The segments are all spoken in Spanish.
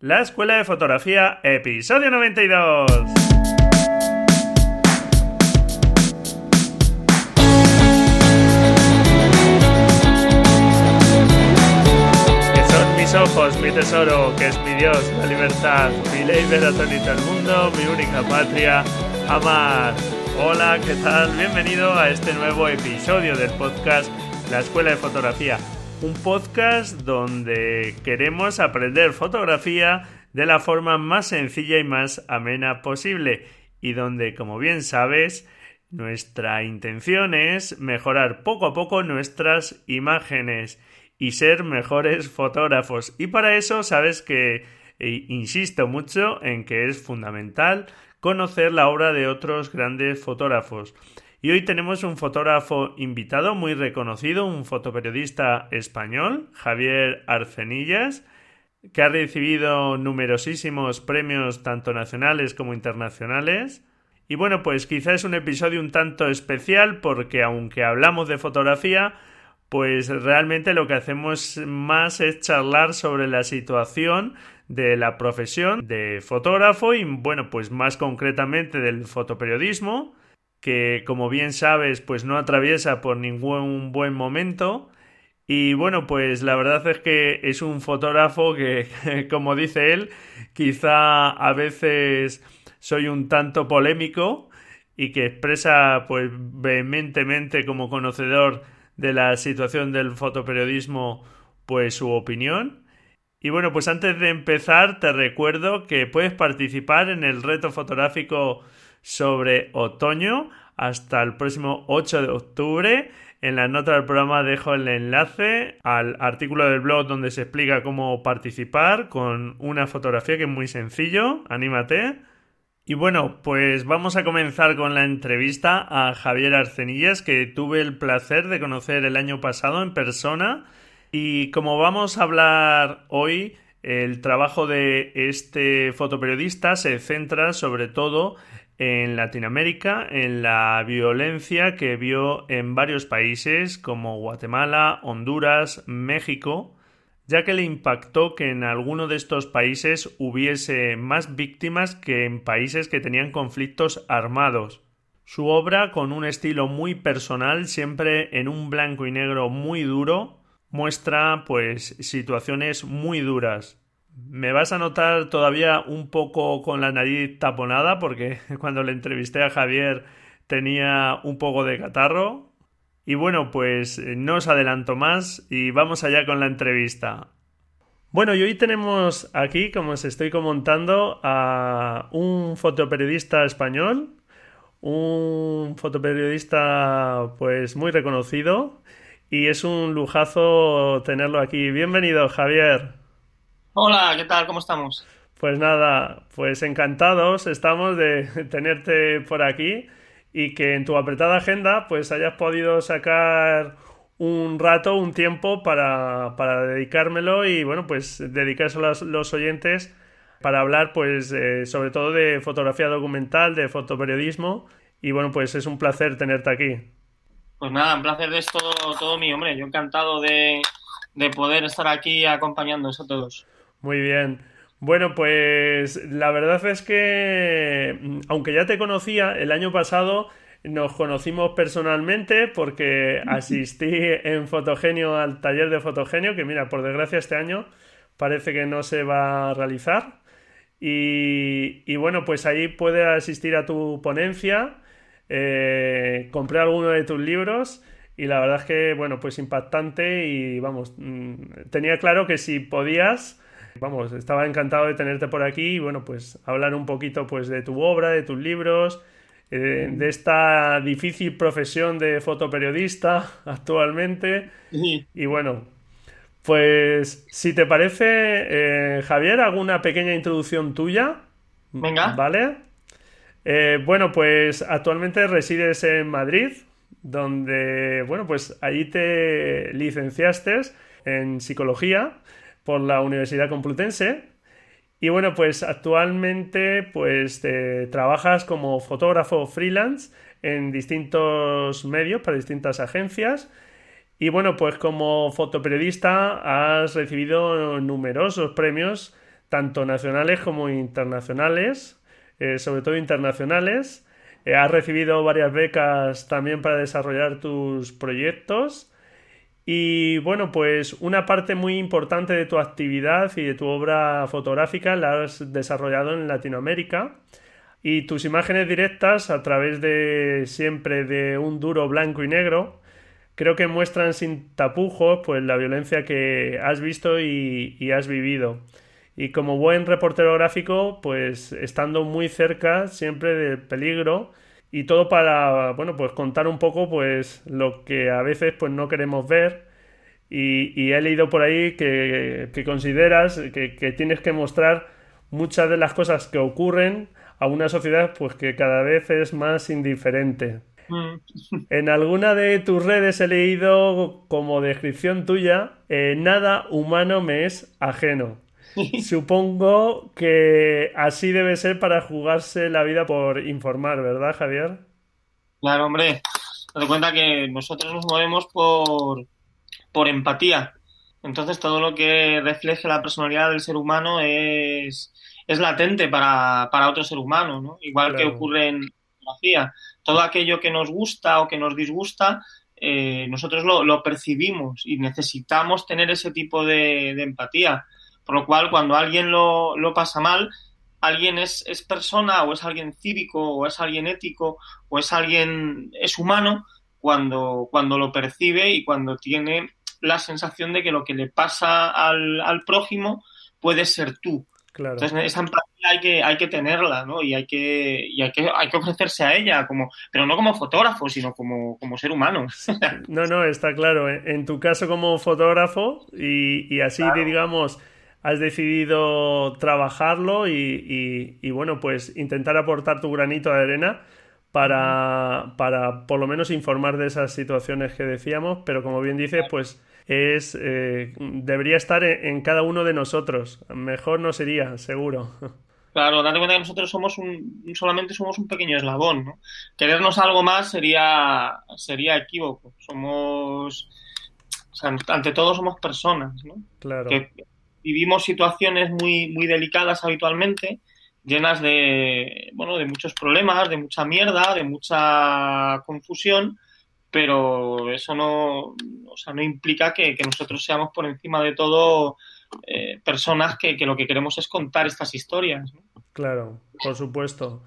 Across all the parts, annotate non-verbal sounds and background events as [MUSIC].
La Escuela de Fotografía, episodio 92. Que son mis ojos, mi tesoro, que es mi Dios, la libertad, mi ley veratonita el mundo, mi única patria, amar. Hola, ¿qué tal? Bienvenido a este nuevo episodio del podcast La Escuela de Fotografía un podcast donde queremos aprender fotografía de la forma más sencilla y más amena posible y donde, como bien sabes, nuestra intención es mejorar poco a poco nuestras imágenes y ser mejores fotógrafos. Y para eso sabes que e insisto mucho en que es fundamental conocer la obra de otros grandes fotógrafos. Y hoy tenemos un fotógrafo invitado muy reconocido, un fotoperiodista español, Javier Arcenillas, que ha recibido numerosísimos premios tanto nacionales como internacionales. Y bueno, pues quizá es un episodio un tanto especial porque aunque hablamos de fotografía, pues realmente lo que hacemos más es charlar sobre la situación de la profesión de fotógrafo y bueno, pues más concretamente del fotoperiodismo que como bien sabes pues no atraviesa por ningún buen momento. Y bueno pues la verdad es que es un fotógrafo que [LAUGHS] como dice él quizá a veces soy un tanto polémico y que expresa pues vehementemente como conocedor de la situación del fotoperiodismo pues su opinión. Y bueno, pues antes de empezar te recuerdo que puedes participar en el reto fotográfico sobre otoño hasta el próximo 8 de octubre. En la nota del programa dejo el enlace al artículo del blog donde se explica cómo participar con una fotografía que es muy sencillo. Anímate. Y bueno, pues vamos a comenzar con la entrevista a Javier Arcenillas, que tuve el placer de conocer el año pasado en persona. Y como vamos a hablar hoy, el trabajo de este fotoperiodista se centra sobre todo en Latinoamérica en la violencia que vio en varios países como Guatemala, Honduras, México, ya que le impactó que en alguno de estos países hubiese más víctimas que en países que tenían conflictos armados. Su obra, con un estilo muy personal, siempre en un blanco y negro muy duro, muestra pues situaciones muy duras. Me vas a notar todavía un poco con la nariz taponada porque [LAUGHS] cuando le entrevisté a Javier tenía un poco de catarro. Y bueno, pues eh, no os adelanto más y vamos allá con la entrevista. Bueno, y hoy tenemos aquí, como os estoy comentando, a un fotoperiodista español, un fotoperiodista pues muy reconocido y es un lujazo tenerlo aquí. Bienvenido, Javier. Hola, ¿qué tal? ¿Cómo estamos? Pues nada, pues encantados estamos de [LAUGHS] tenerte por aquí y que en tu apretada agenda pues hayas podido sacar un rato, un tiempo para, dedicármelo y bueno, pues dedicárselo a los, oyentes para hablar pues eh, sobre todo de fotografía documental, de fotoperiodismo y bueno, pues es un placer tenerte aquí. Pues nada, un placer de esto todo mío, hombre, yo encantado de, de poder estar aquí acompañándonos a todos. Muy bien. Bueno, pues la verdad es que, mm, aunque ya te conocía, el año pasado nos conocimos personalmente porque [LAUGHS] asistí en Fotogenio al taller de Fotogenio, que mira, por desgracia este año parece que no se va a realizar. Y, bueno, pues ahí puede asistir a tu ponencia. Eh, compré alguno de tus libros y la verdad es que, bueno, pues impactante y vamos, mm, tenía claro que si podías Vamos, estaba encantado de tenerte por aquí y bueno, pues hablar un poquito pues de tu obra, de tus libros, eh, de esta difícil profesión de fotoperiodista [LAUGHS] actualmente. Y bueno, pues si te parece, eh, Javier, alguna pequeña introducción tuya. Venga. ¿Vale? Eh, bueno, pues actualmente resides en Madrid, donde, bueno, pues allí te licenciaste en psicología por la Universidad Complutense. Y bueno, pues actualmente pues trabajas como fotógrafo freelance en distintos medios para distintas agencias. Y bueno, pues como fotoperiodista has recibido numerosos premios tanto nacionales como internacionales, eh, sobre todo internacionales. Eh, has recibido varias becas también para desarrollar tus proyectos. Y bueno, pues una parte muy importante de tu actividad y de tu obra fotográfica la has desarrollado en Latinoamérica. Y tus imágenes directas, a través de siempre de un duro blanco y negro, creo que muestran sin tapujos pues la violencia que has visto y, y, has vivido. Y como buen reportero gráfico, pues estando muy cerca siempre del peligro y todo para, bueno, pues contar un poco pues lo que a veces pues no queremos ver y, y he leído por ahí que, que consideras que, que tienes que mostrar muchas de las cosas que ocurren a una sociedad pues que cada vez es más indiferente. Mm. En alguna de tus redes he leído como descripción tuya, eh, nada humano me es ajeno. [LAUGHS] Supongo que así debe ser para jugarse la vida por informar, ¿verdad, Javier? Claro, hombre. Te cuenta que nosotros nos movemos por, por empatía. Entonces todo lo que refleje la personalidad del ser humano es, es latente para, para otro ser humano, ¿no? Igual que ocurre en fotografía. Todo aquello que nos gusta o que nos disgusta, eh, nosotros lo, lo, percibimos y necesitamos tener ese tipo de, de empatía. Por lo cual, cuando alguien lo, lo pasa mal, alguien es, es, persona o es alguien cívico o es alguien ético o es alguien, es humano cuando, cuando lo percibe y cuando tiene la sensación de que lo que le pasa al, al prójimo puede ser tú. Entonces, esa empatía hay que, hay que tenerla, ¿no? Y hay que, y hay que, hay que ofrecerse a ella, como, pero no como fotógrafo, sino como, como ser humano. [LAUGHS] no, no, está claro. En tu caso como fotógrafo, y, y así, claro. digamos, has decidido trabajarlo y, y, y, bueno, pues intentar aportar tu granito de arena para, para por lo menos informar de esas situaciones que decíamos, pero como bien dices, pues es eh, debería estar en, en, cada uno de nosotros. Mejor no sería, seguro. Claro, date cuenta que nosotros somos un, solamente somos un pequeño eslabón, ¿no? Querernos algo más sería, sería equívoco. Somos, o sea, ante todo somos personas, ¿no? Claro. Que vivimos situaciones muy, muy delicadas habitualmente, llenas de, bueno, de muchos problemas, de mucha mierda, de mucha confusión, pero eso no, o sea, no implica que, nosotros seamos por encima de todo eh, personas que, que, lo que queremos es contar estas historias. ¿no? Claro, por supuesto.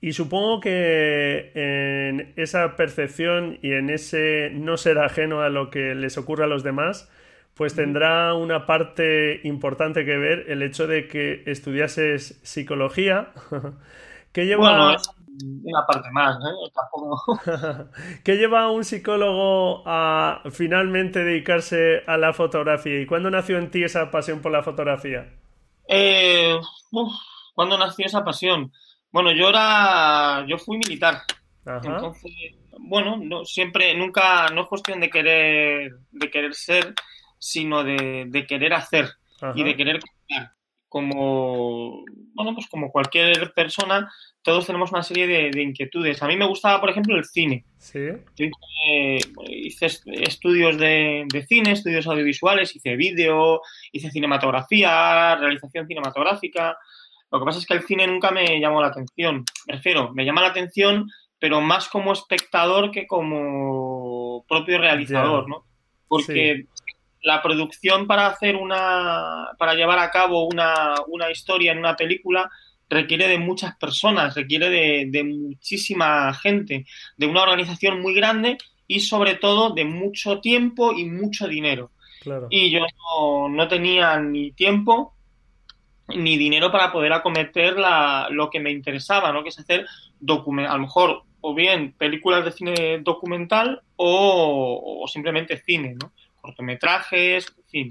Y supongo que en esa percepción y en ese no ser ajeno a lo que les ocurre a los demás, pues tendrá una parte importante que ver el hecho de que estudiases psicología, [LAUGHS] que lleva... Bueno, una parte más, ¿eh? Tampoco... [LAUGHS] ¿Qué lleva a un psicólogo a finalmente dedicarse a la fotografía? ¿Y cuándo nació en ti esa pasión por la fotografía? Eh, uf, ¿Cuándo nació esa pasión? Bueno, yo era... Yo fui militar. Ajá. Entonces, bueno, no, siempre, nunca, no es cuestión de querer, de querer ser, sino de, de querer hacer Ajá. y de querer contar. Como, bueno, pues como cualquier persona, todos tenemos una serie de, de, inquietudes. A mí me gustaba, por ejemplo, el cine. Sí. Yo hice, hice estudios de, de, cine, estudios audiovisuales, hice vídeo, hice cinematografía, realización cinematográfica. Lo que pasa es que el cine nunca me llamó la atención. Me refiero, me llama la atención, pero más como espectador que como propio realizador, yeah. ¿no? Porque sí la producción para hacer una, para llevar a cabo una, una historia en una película requiere de muchas personas, requiere de, de, muchísima gente, de una organización muy grande y sobre todo de mucho tiempo y mucho dinero. Claro. Y yo no, no, tenía ni tiempo ni dinero para poder acometer la, lo que me interesaba, ¿no? que es hacer a lo mejor o bien películas de cine documental o, o simplemente cine, ¿no? Cortometrajes, en fin.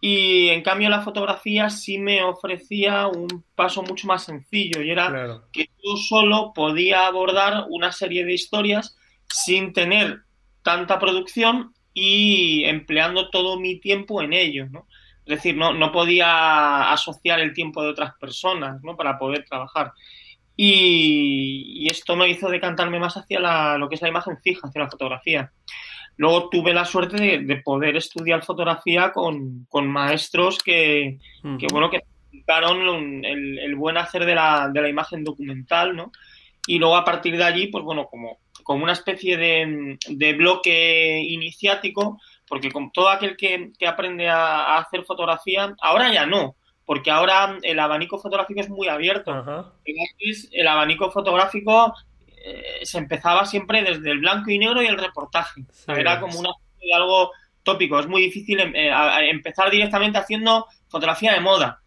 Y en cambio la fotografía sí me ofrecía un paso mucho más sencillo y era claro. que yo solo podía abordar una serie de historias sin tener tanta producción y empleando todo mi tiempo en ello, ¿no? Es decir, no, no podía asociar el tiempo de otras personas, ¿no? Para poder trabajar. Y, y esto me hizo decantarme más hacia la, lo que es la imagen fija, hacia la fotografía. Luego tuve la suerte de, de poder estudiar fotografía con, con maestros que, uh -huh. que, bueno, que inculcaron el, el, buen hacer de la, de la imagen documental, ¿no? Y luego a partir de allí, pues bueno, como, como una especie de, de bloque iniciático, porque con todo aquel que, que aprende a, a, hacer fotografía, ahora ya no, porque ahora el abanico fotográfico es muy abierto. Ajá. El abanico fotográfico eh, se empezaba siempre desde el blanco y negro y el reportaje. Sí. Era como una algo tópico. Es muy difícil eh, a, a empezar directamente haciendo fotografía de moda.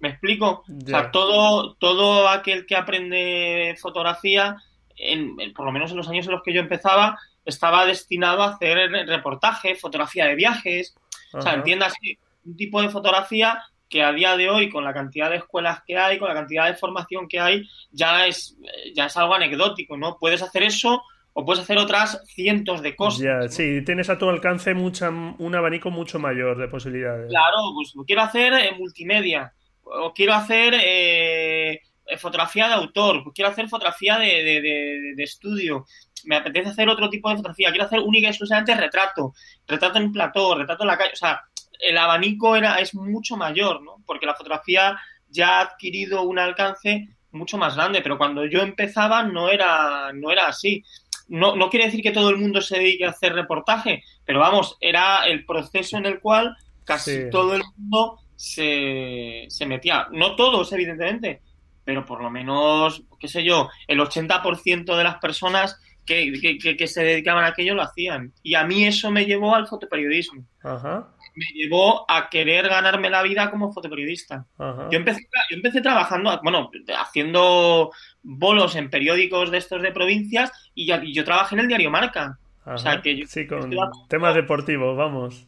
¿Me explico? Ya. O sea, todo, todo aquel que aprende fotografía, en, en- por lo menos en los años en los que yo empezaba, estaba destinado a hacer reportaje, fotografía de viajes, o sea, entiéndase, un tipo de fotografía que a día de hoy, con la cantidad de escuelas que hay, con la cantidad de formación que hay, ya es, ya es algo anecdótico, ¿no? Puedes hacer eso o puedes hacer otras cientos de cosas. Ya, ¿no? sí, tienes a tu alcance mucha, un abanico mucho mayor de posibilidades. Claro, pues quiero hacer multimedia, o quiero hacer eh, fotografía de autor, pues quiero hacer fotografía de, de- de- de estudio, me apetece hacer otro tipo de fotografía, quiero hacer única y exclusivamente retrato, retrato en plató, retrato en la calle, o sea, el abanico era, es mucho mayor, ¿no? Porque la fotografía ya ha adquirido un alcance mucho más grande, pero cuando yo empezaba no era, no era así. No, no quiere decir que todo el mundo se dedique a hacer reportaje, pero vamos, era el proceso en el cual casi Sí. todo el mundo se, se metía. No todos, evidentemente, pero por lo menos, qué sé yo, el 80% de las personas que, que- que- que se dedicaban a aquello lo hacían. Y a mí eso me llevó al fotoperiodismo. Ajá, Me llevó a querer ganarme la vida como fotoperiodista. ajá. Yo empecé, yo empecé trabajando, bueno, haciendo bolos en periódicos de estos de provincias y, yo trabajé en el diario Marca. Ajá. sea, que yo- Sí, con temas deportivos, vamos.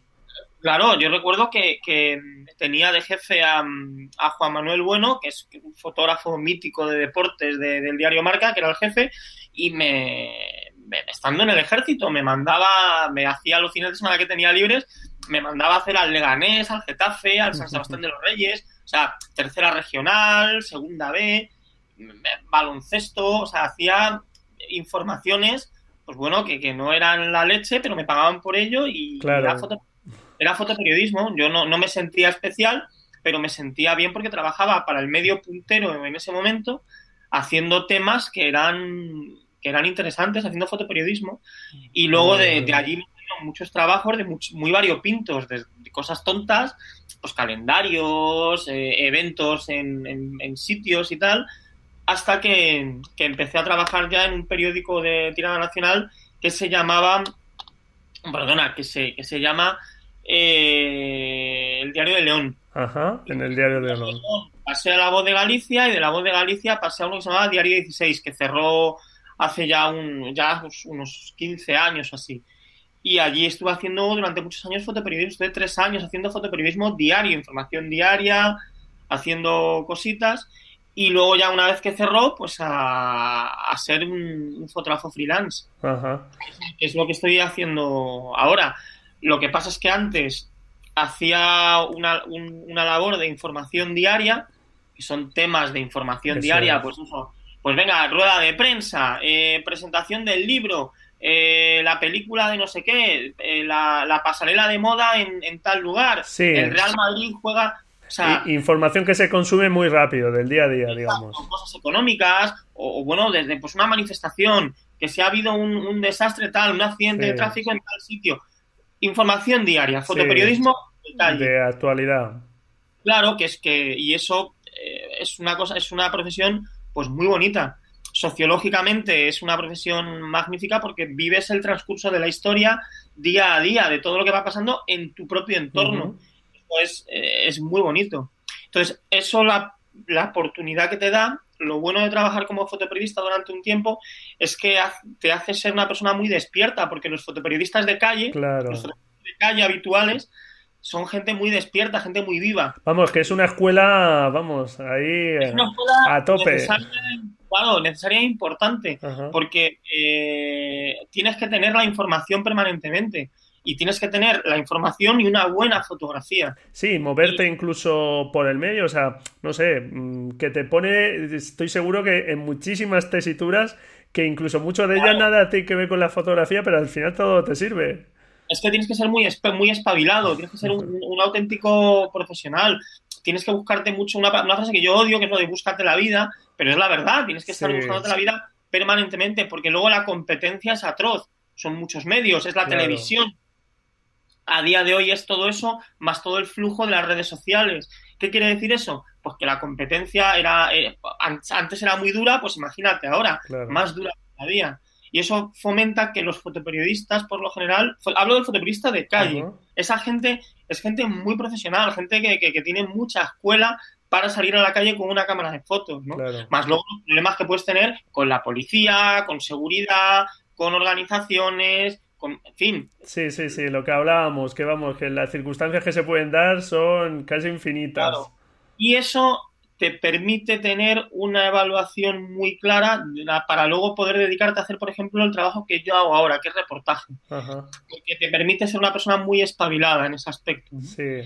Claro, yo recuerdo que, que tenía de jefe a, a Juan Manuel Bueno, que es un fotógrafo mítico de deportes de- del diario Marca, que era el jefe, y me, me- estando en el ejército me mandaba, me hacía los fines de semana que tenía libres, me mandaba a hacer al Leganés, al Getafe, al San Sebastián de los Reyes, o sea, tercera regional, segunda B, baloncesto, o sea, hacía informaciones, pues bueno, que, que no eran la leche, pero me pagaban por ello y Claro. era foto- era fotoperiodismo. Yo no, no me sentía especial, pero me sentía bien porque trabajaba para el medio puntero en ese momento, haciendo temas que eran, que eran interesantes, haciendo fotoperiodismo. Y luego de, de allí muchos trabajos de much- muy variopintos, de, de cosas tontas, pues calendarios, eh, eventos en, en- en sitios y tal, hasta que, que empecé a trabajar ya en un periódico de tirada nacional que se llamaba, perdona, que se, que se llama eh, El Diario de León. Ajá, en el diario de honor. Pasé a La Voz de Galicia y de La Voz de Galicia pasé a uno que se llamaba Diario 16, que cerró hace ya, un, ya unos 15 años o así. Y allí estuve haciendo durante muchos años fotoperiodismo, estuve tres años haciendo fotoperiodismo diario, información diaria, haciendo cositas. Y luego ya una vez que cerró, pues a, a ser un, un fotógrafo freelance Ajá. es lo que estoy haciendo ahora. Lo que pasa es que antes hacía una, un- una labor de información diaria, que son temas de información Eso diaria, es. pues eso, pues venga, rueda de prensa, eh, presentación del libro, eh, la película de no sé qué, eh, la, la pasarela de moda en, en tal lugar, Sí. el Real Madrid juega, o sea, I- información que se consume muy rápido, del día a día, digamos. cosas económicas, o, o, bueno, desde pues una manifestación, que si ha habido un, un desastre tal, un accidente Sí. de tráfico en tal sitio. Información diaria, fotoperiodismo. De actualidad. Claro que es que, y eso eh, es una cosa, es una profesión pues muy bonita. Sociológicamente es una profesión magnífica porque vives el transcurso de la historia día a día, de todo lo que va pasando en tu propio entorno pues eh, es muy bonito. Entonces, eso, la, la oportunidad que te da, lo bueno de trabajar como fotoperiodista durante un tiempo es que te hace ser una persona muy despierta, porque los fotoperiodistas de calle, Claro. los fotoperiodistas de calle habituales, son gente muy despierta, gente muy viva. Vamos, que es una escuela, vamos, ahí Es una escuela a tope. necesaria, claro, necesaria e importante, Ajá. porque eh, tienes que tener la información permanentemente y tienes que tener la información y una buena fotografía. Sí, moverte incluso por el medio, o sea, no sé, mm, que te pone, estoy seguro que en muchísimas tesituras, que incluso mucho de ellas nada tiene que ver con la fotografía, pero al final todo te sirve. Es que tienes que ser muy, muy espabilado, tienes que ser un, un auténtico profesional. tienes que buscarte mucho una, una, frase que yo odio, que es lo de búscate la vida, pero es la verdad, tienes que estar sí. buscándote la vida permanentemente, porque luego la competencia es atroz, son muchos medios, es la claro. televisión. A día de hoy es todo eso, más todo el flujo de las redes sociales. ¿Qué quiere decir eso? Pues que la competencia era eh, antes era muy dura, pues imagínate ahora, claro. más dura todavía. Y eso fomenta que los fotoperiodistas, por lo general, hablo del fotoperiodista de calle, uh -huh. esa gente es gente muy profesional, gente que, que, que, tiene mucha escuela para salir a la calle con una cámara de fotos, ¿no? Claro. Más luego los problemas que puedes tener con la policía, con seguridad, con organizaciones, con, en fin. Sí, sí, sí, lo que hablábamos, que vamos, que las circunstancias que se pueden dar son casi infinitas. Claro. Y eso te permite tener una evaluación muy clara para luego poder dedicarte a hacer, por ejemplo, el trabajo que yo hago ahora, que es reportaje. Ajá. Porque te permite ser una persona muy espabilada en ese aspecto. Sí.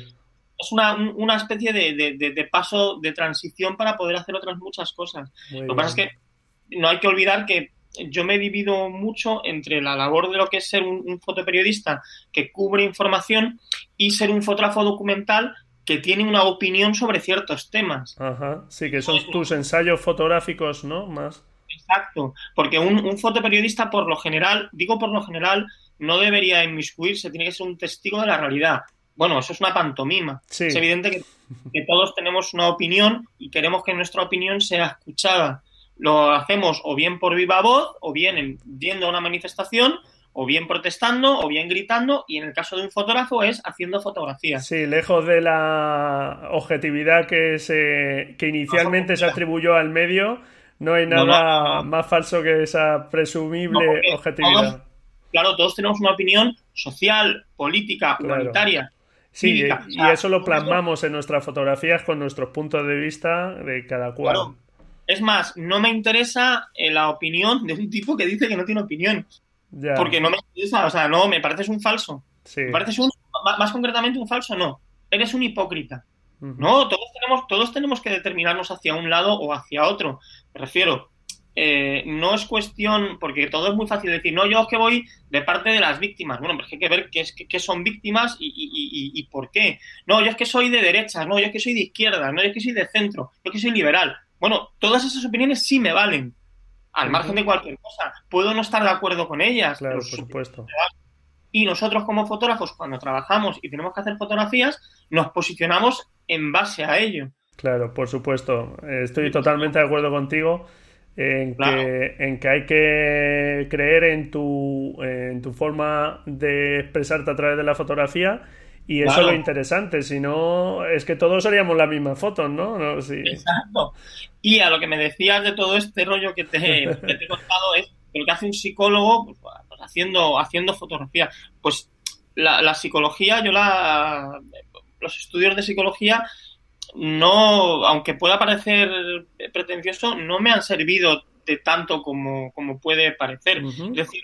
Es una, una especie de, de, de, paso de transición para poder hacer otras muchas cosas. Muy lo que pasa es que no hay que olvidar que yo me he vivido mucho entre la labor de lo que es ser un, un fotoperiodista que cubre información y ser un fotógrafo documental que tiene una opinión sobre ciertos temas. Ajá, sí, que son tus ensayos fotográficos, ¿no? Más. Exacto, porque un, un, fotoperiodista por lo general, digo por lo general, no debería inmiscuirse, tiene que ser un testigo de la realidad. Bueno, eso es una pantomima. Sí. Es evidente que, que todos tenemos una opinión y queremos que nuestra opinión sea escuchada. Lo hacemos o bien por viva voz, o bien yendo a una manifestación, o bien protestando o bien gritando y en el caso de un fotógrafo es haciendo fotografías. Sí, lejos de la objetividad que se que inicialmente se atribuyó al medio, no hay nada no, no, no. más falso que esa presumible objetividad. Todos, claro, todos tenemos una opinión social, política, claro. humanitaria. Sí, cívica, y, eso lo plasmamos en nuestras fotografías con nuestros puntos de vista de cada cual. Claro. Es más, no me interesa eh, la opinión de un tipo que dice que no tiene opinión. Ya. Porque no me interesa, o sea, no, me pareces un falso. Sí. Me pareces un, más concretamente un falso, no. Eres un hipócrita. Uh -huh. No, todos tenemos, todos tenemos que determinarnos hacia un lado o hacia otro. Me refiero, eh, no es cuestión, porque todo es muy fácil decir, no, yo es que voy de parte de las víctimas. Bueno, pero es que hay que ver qué, es, qué, son víctimas y, y, y, y, por qué. No, yo es que soy de derecha, no, yo es que soy de izquierda, no, yo es que soy de centro, yo es que soy liberal. Bueno, todas esas opiniones sí me valen al margen de cualquier cosa. Puedo no estar de acuerdo con ellas. Claro, por supuesto. Y nosotros como fotógrafos, cuando trabajamos y tenemos que hacer fotografías, nos posicionamos en base a ello. Claro, por supuesto. Estoy totalmente de acuerdo contigo en, claro. que, en que hay que creer en tu, en tu forma de expresarte a través de la fotografía y eso claro. es lo interesante, si no, es que todos haríamos las mismas fotos, ¿no? no sí. Exacto. Y a lo que me decías de todo este rollo que te, que te he contado es que lo que hace un psicólogo pues, pues haciendo, haciendo fotografía. Pues la, la, psicología, yo la. Los estudios de psicología, no, aunque pueda parecer pretencioso, no me han servido de tanto como, como puede parecer. Uh -huh. Es decir,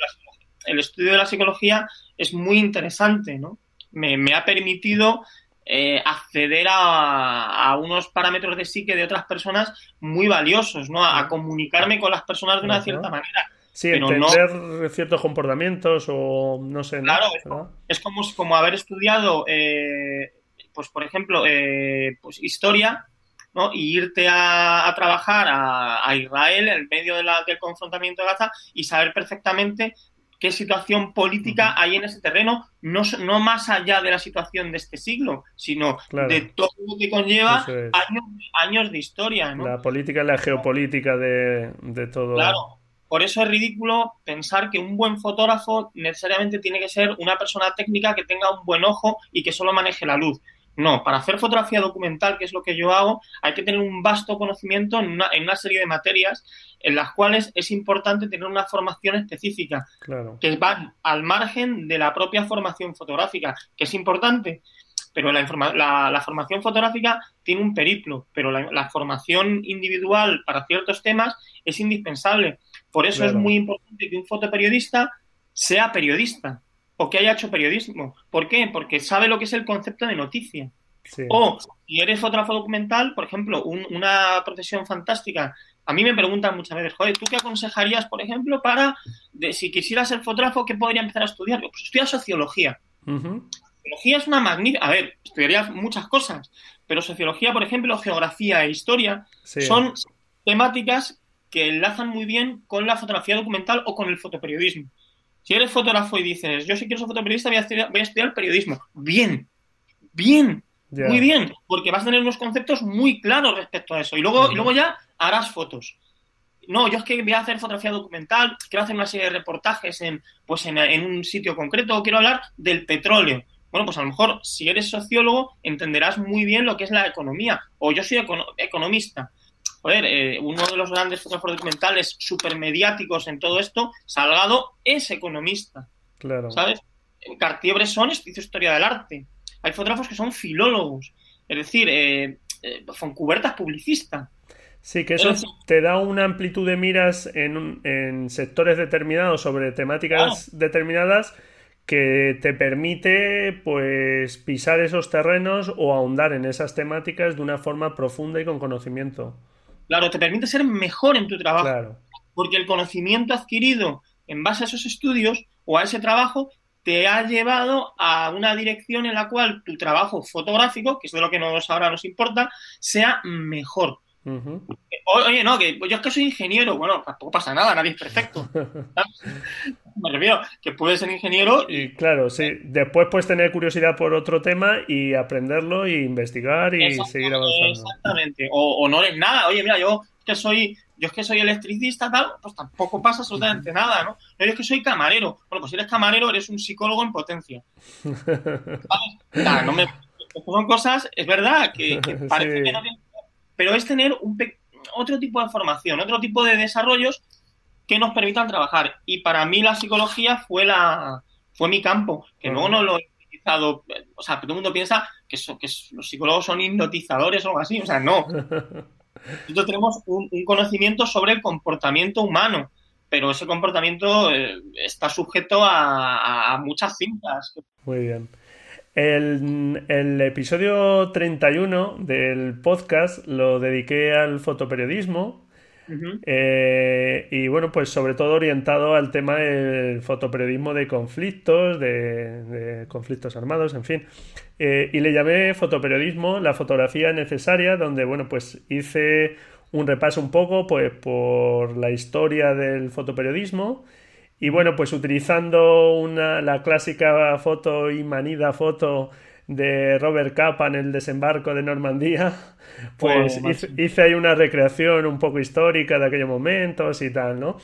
el estudio de la psicología es muy interesante, ¿no? Me, me ha permitido eh, acceder a, a, unos parámetros de psique de otras personas muy valiosos, ¿no? A, a comunicarme con las personas de una cierta manera. Sí, pero entender no... ciertos comportamientos o no sé. Claro, ¿no? es, como, como haber estudiado, eh, pues por ejemplo, eh, pues historia, ¿no? Y irte a, a trabajar a, a, Israel en medio de la, del confrontamiento de Gaza y saber perfectamente qué situación política hay en ese terreno, no, no más allá de la situación de este siglo, sino claro. de todo lo que conlleva es. años, años, de historia. ¿no? La política y la geopolítica de, de todo. Claro. Por eso es ridículo pensar que un buen fotógrafo necesariamente tiene que ser una persona técnica que tenga un buen ojo y que solo maneje la luz. No, para hacer fotografía documental, que es lo que yo hago, hay que tener un vasto conocimiento en una, en una serie de materias en las cuales es importante tener una formación específica, claro. que van al margen de la propia formación fotográfica, que es importante, pero la, la, la formación fotográfica tiene un periplo, pero la, la, formación individual para ciertos temas es indispensable. Por eso claro. es muy importante que un fotoperiodista sea periodista o que haya hecho periodismo. ¿Por qué? Porque sabe lo que es el concepto de noticia. Sí. O si eres fotógrafo documental, por ejemplo, un, una profesión fantástica. A mí me preguntan muchas veces, joder, ¿tú qué aconsejarías, por ejemplo, para, de, si quisiera ser fotógrafo, qué podría empezar a estudiar? Pues estudia sociología. Uh -huh. Sociología es una magnífica... A ver, estudiaría muchas cosas, pero sociología, por ejemplo, geografía e historia son temáticas que enlazan muy bien con la fotografía documental o con el fotoperiodismo. Si eres fotógrafo y dices, yo si quiero ser fotoperiodista voy a estudiar, voy a estudiar periodismo, bien, bien, muy bien, porque vas a tener unos conceptos muy claros respecto a eso. Y luego, y luego ya harás fotos. No, yo es que voy a hacer fotografía documental, quiero hacer una serie de reportajes en, pues en, en un sitio concreto, quiero hablar del petróleo. Bueno, pues a lo mejor si eres sociólogo entenderás muy bien lo que es la economía. O yo soy economista. Joder, eh, uno de los grandes fotógrafos documentales supermediáticos en todo esto, Salgado, es economista. Claro. ¿Sabes? Cartier-Bresson estudió historia del arte. Hay fotógrafos que son filólogos. Es decir, eh, eh Foncuberta es publicista. Sí, que eso te da una amplitud de miras en, en sectores determinados sobre temáticas determinadas que te permite pues pisar esos terrenos o ahondar en esas temáticas de una forma profunda y con conocimiento. Claro, te permite ser mejor en tu trabajo. Claro. Porque el conocimiento adquirido en base a esos estudios o a ese trabajo te ha llevado a una dirección en la cual tu trabajo fotográfico, que es de lo que nos ahora nos importa, sea mejor. Oye, no, que yo es que soy ingeniero. Bueno, tampoco pasa nada, nadie es perfecto. [LAUGHS] Me refiero que puedes ser ingeniero. Y claro, sí. Después puedes tener curiosidad por otro tema y aprenderlo y investigar y seguir avanzando. Exactamente. O, no eres nada. Oye, mira, yo que soy yo es que soy electricista, tal, pues tampoco pasa absolutamente nada, ¿no? Yo es que soy camarero. Bueno, pues si eres camarero, eres un psicólogo en potencia. [LAUGHS] no me... Son cosas, es verdad, que, parece que no pero es tener un otro tipo de formación, otro tipo de desarrollos que nos permitan trabajar. Y para mí la psicología fue la fue mi campo, que luego no lo he utilizado, o sea, todo el mundo piensa que, que los psicólogos son hipnotizadores o algo así, o sea, no. [LAUGHS] Nosotros tenemos un, conocimiento sobre el comportamiento humano, pero ese comportamiento eh, está sujeto a, a muchas cintas. Muy bien. El, el, episodio 31 del podcast lo dediqué al fotoperiodismo eh, y bueno, pues sobre todo orientado al tema del fotoperiodismo de conflictos, de, conflictos armados, en fin. Eh, y le llamé fotoperiodismo la fotografía necesaria, donde bueno, pues hice un repaso un poco pues por la historia del fotoperiodismo y bueno, pues utilizando una, la clásica foto y manida foto de Robert Capa en el desembarco de Normandía, [LAUGHS] pues oh, hice, ahí una recreación un poco histórica de aquellos momentos y tal, ¿no?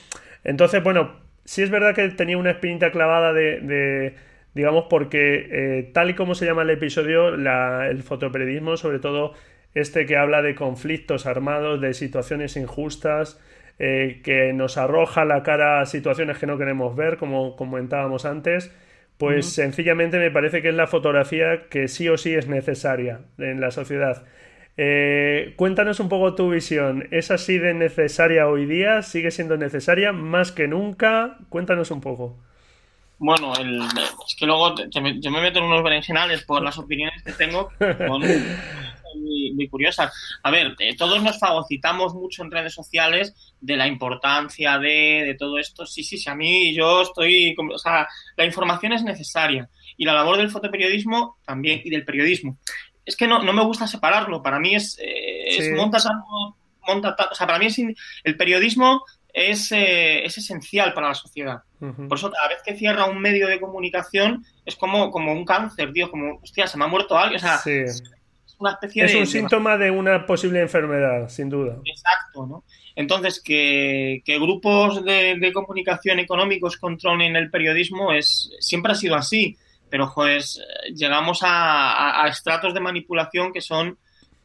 Entonces, bueno, sí es verdad que tenía una espinita clavada de, digamos, porque eh, tal y como se llama el episodio, el fotoperiodismo, sobre todo este que habla de conflictos armados, de situaciones injustas, eh, que nos arroja la cara a situaciones que no queremos ver, como comentábamos antes, pues sencillamente me parece que es la fotografía que sí o sí es necesaria en la sociedad. Eh, cuéntanos un poco tu visión. ¿Es así de necesaria hoy día? ¿Sigue siendo necesaria más que nunca? Cuéntanos un poco. Bueno, es que luego yo me meto en unos berenjenales por las opiniones que tengo. [LAUGHS] muy, curiosas. A ver, eh, todos nos fagocitamos mucho en redes sociales de la importancia de, de todo esto. Sí, sí, sí, a mí yo estoy... O sea, la información es necesaria y la labor del fotoperiodismo también y del periodismo. Es que no, no me gusta separarlo. Para mí es, eh, monta monta o sea, para mí es el periodismo es, eh, es, esencial para la sociedad. Por eso, cada vez que cierra un medio de comunicación, es como, como un cáncer, tío, como, hostia, se me ha muerto alguien. O sea, es un síntoma de una posible enfermedad, sin duda. Exacto, ¿no? Entonces, que, grupos de, comunicación económicos controlen el periodismo es siempre ha sido así, pero pues llegamos a, estratos de manipulación que son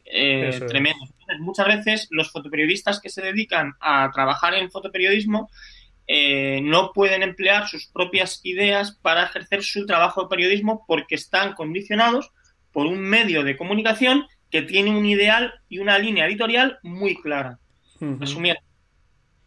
eh, tremendos. muchas veces los fotoperiodistas que se dedican a trabajar en fotoperiodismo eh, no pueden emplear sus propias ideas para ejercer su trabajo de periodismo porque están condicionados por un medio de comunicación que tiene un ideal y una línea editorial muy clara. Resumiendo,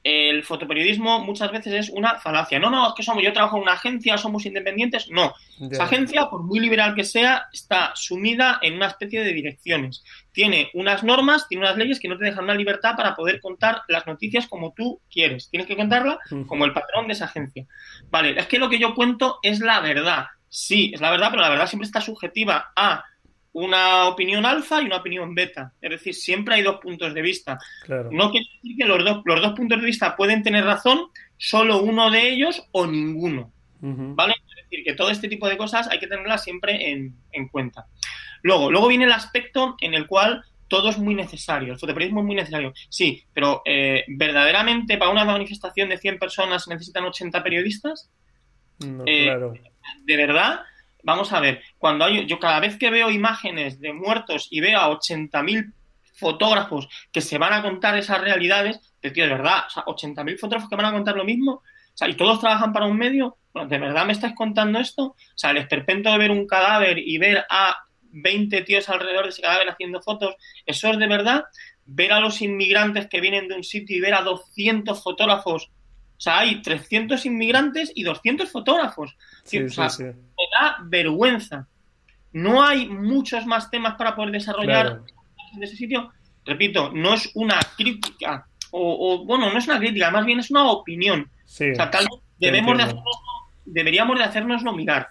el fotoperiodismo muchas veces es una falacia. No, no, es que somos, yo trabajo en una agencia, somos independientes. No, esa agencia, por muy liberal que sea, está sumida en una especie de direcciones. Tiene unas normas, tiene unas leyes que no te dejan una libertad para poder contar las noticias como tú quieres. Tienes que contarla como el patrón de esa agencia. Vale, es que lo que yo cuento es la verdad. Sí, es la verdad, pero la verdad siempre está subjetiva a una opinión alfa y una opinión beta. Es decir, siempre hay dos puntos de vista. No quiere decir que los dos, los dos puntos de vista pueden tener razón, solo uno de ellos o ninguno. ¿Vale? Es decir, que todo este tipo de cosas hay que tenerlas siempre en, cuenta. Luego, luego viene el aspecto en el cual todo es muy necesario. El fotoperiodismo es muy necesario. Sí, pero eh, ¿verdaderamente para una manifestación de 100 personas se necesitan 80 periodistas? Eh, claro. ¿De verdad? Vamos a ver, cuando hay, yo cada vez que veo imágenes de muertos y veo a 80.000 fotógrafos que se van a contar esas realidades, de tío, de verdad, o sea, 80.000 fotógrafos que van a contar lo mismo, o sea, y todos trabajan para un medio, ¿de verdad me estáis contando esto? O sea, el esperpento de ver un cadáver y ver a 20 tíos alrededor de ese cadáver haciendo fotos, ¿eso es de verdad? Ver a los inmigrantes que vienen de un sitio y ver a 200 fotógrafos o sea, hay 300 inmigrantes y 200 fotógrafos. Sí, sí, sí. Da vergüenza. No hay muchos más temas para poder desarrollar en ese sitio. Repito, no es una crítica, o, bueno, no es una crítica, más bien es una opinión. o sea, tal vez debemos de deberíamos de hacernoslo mirar.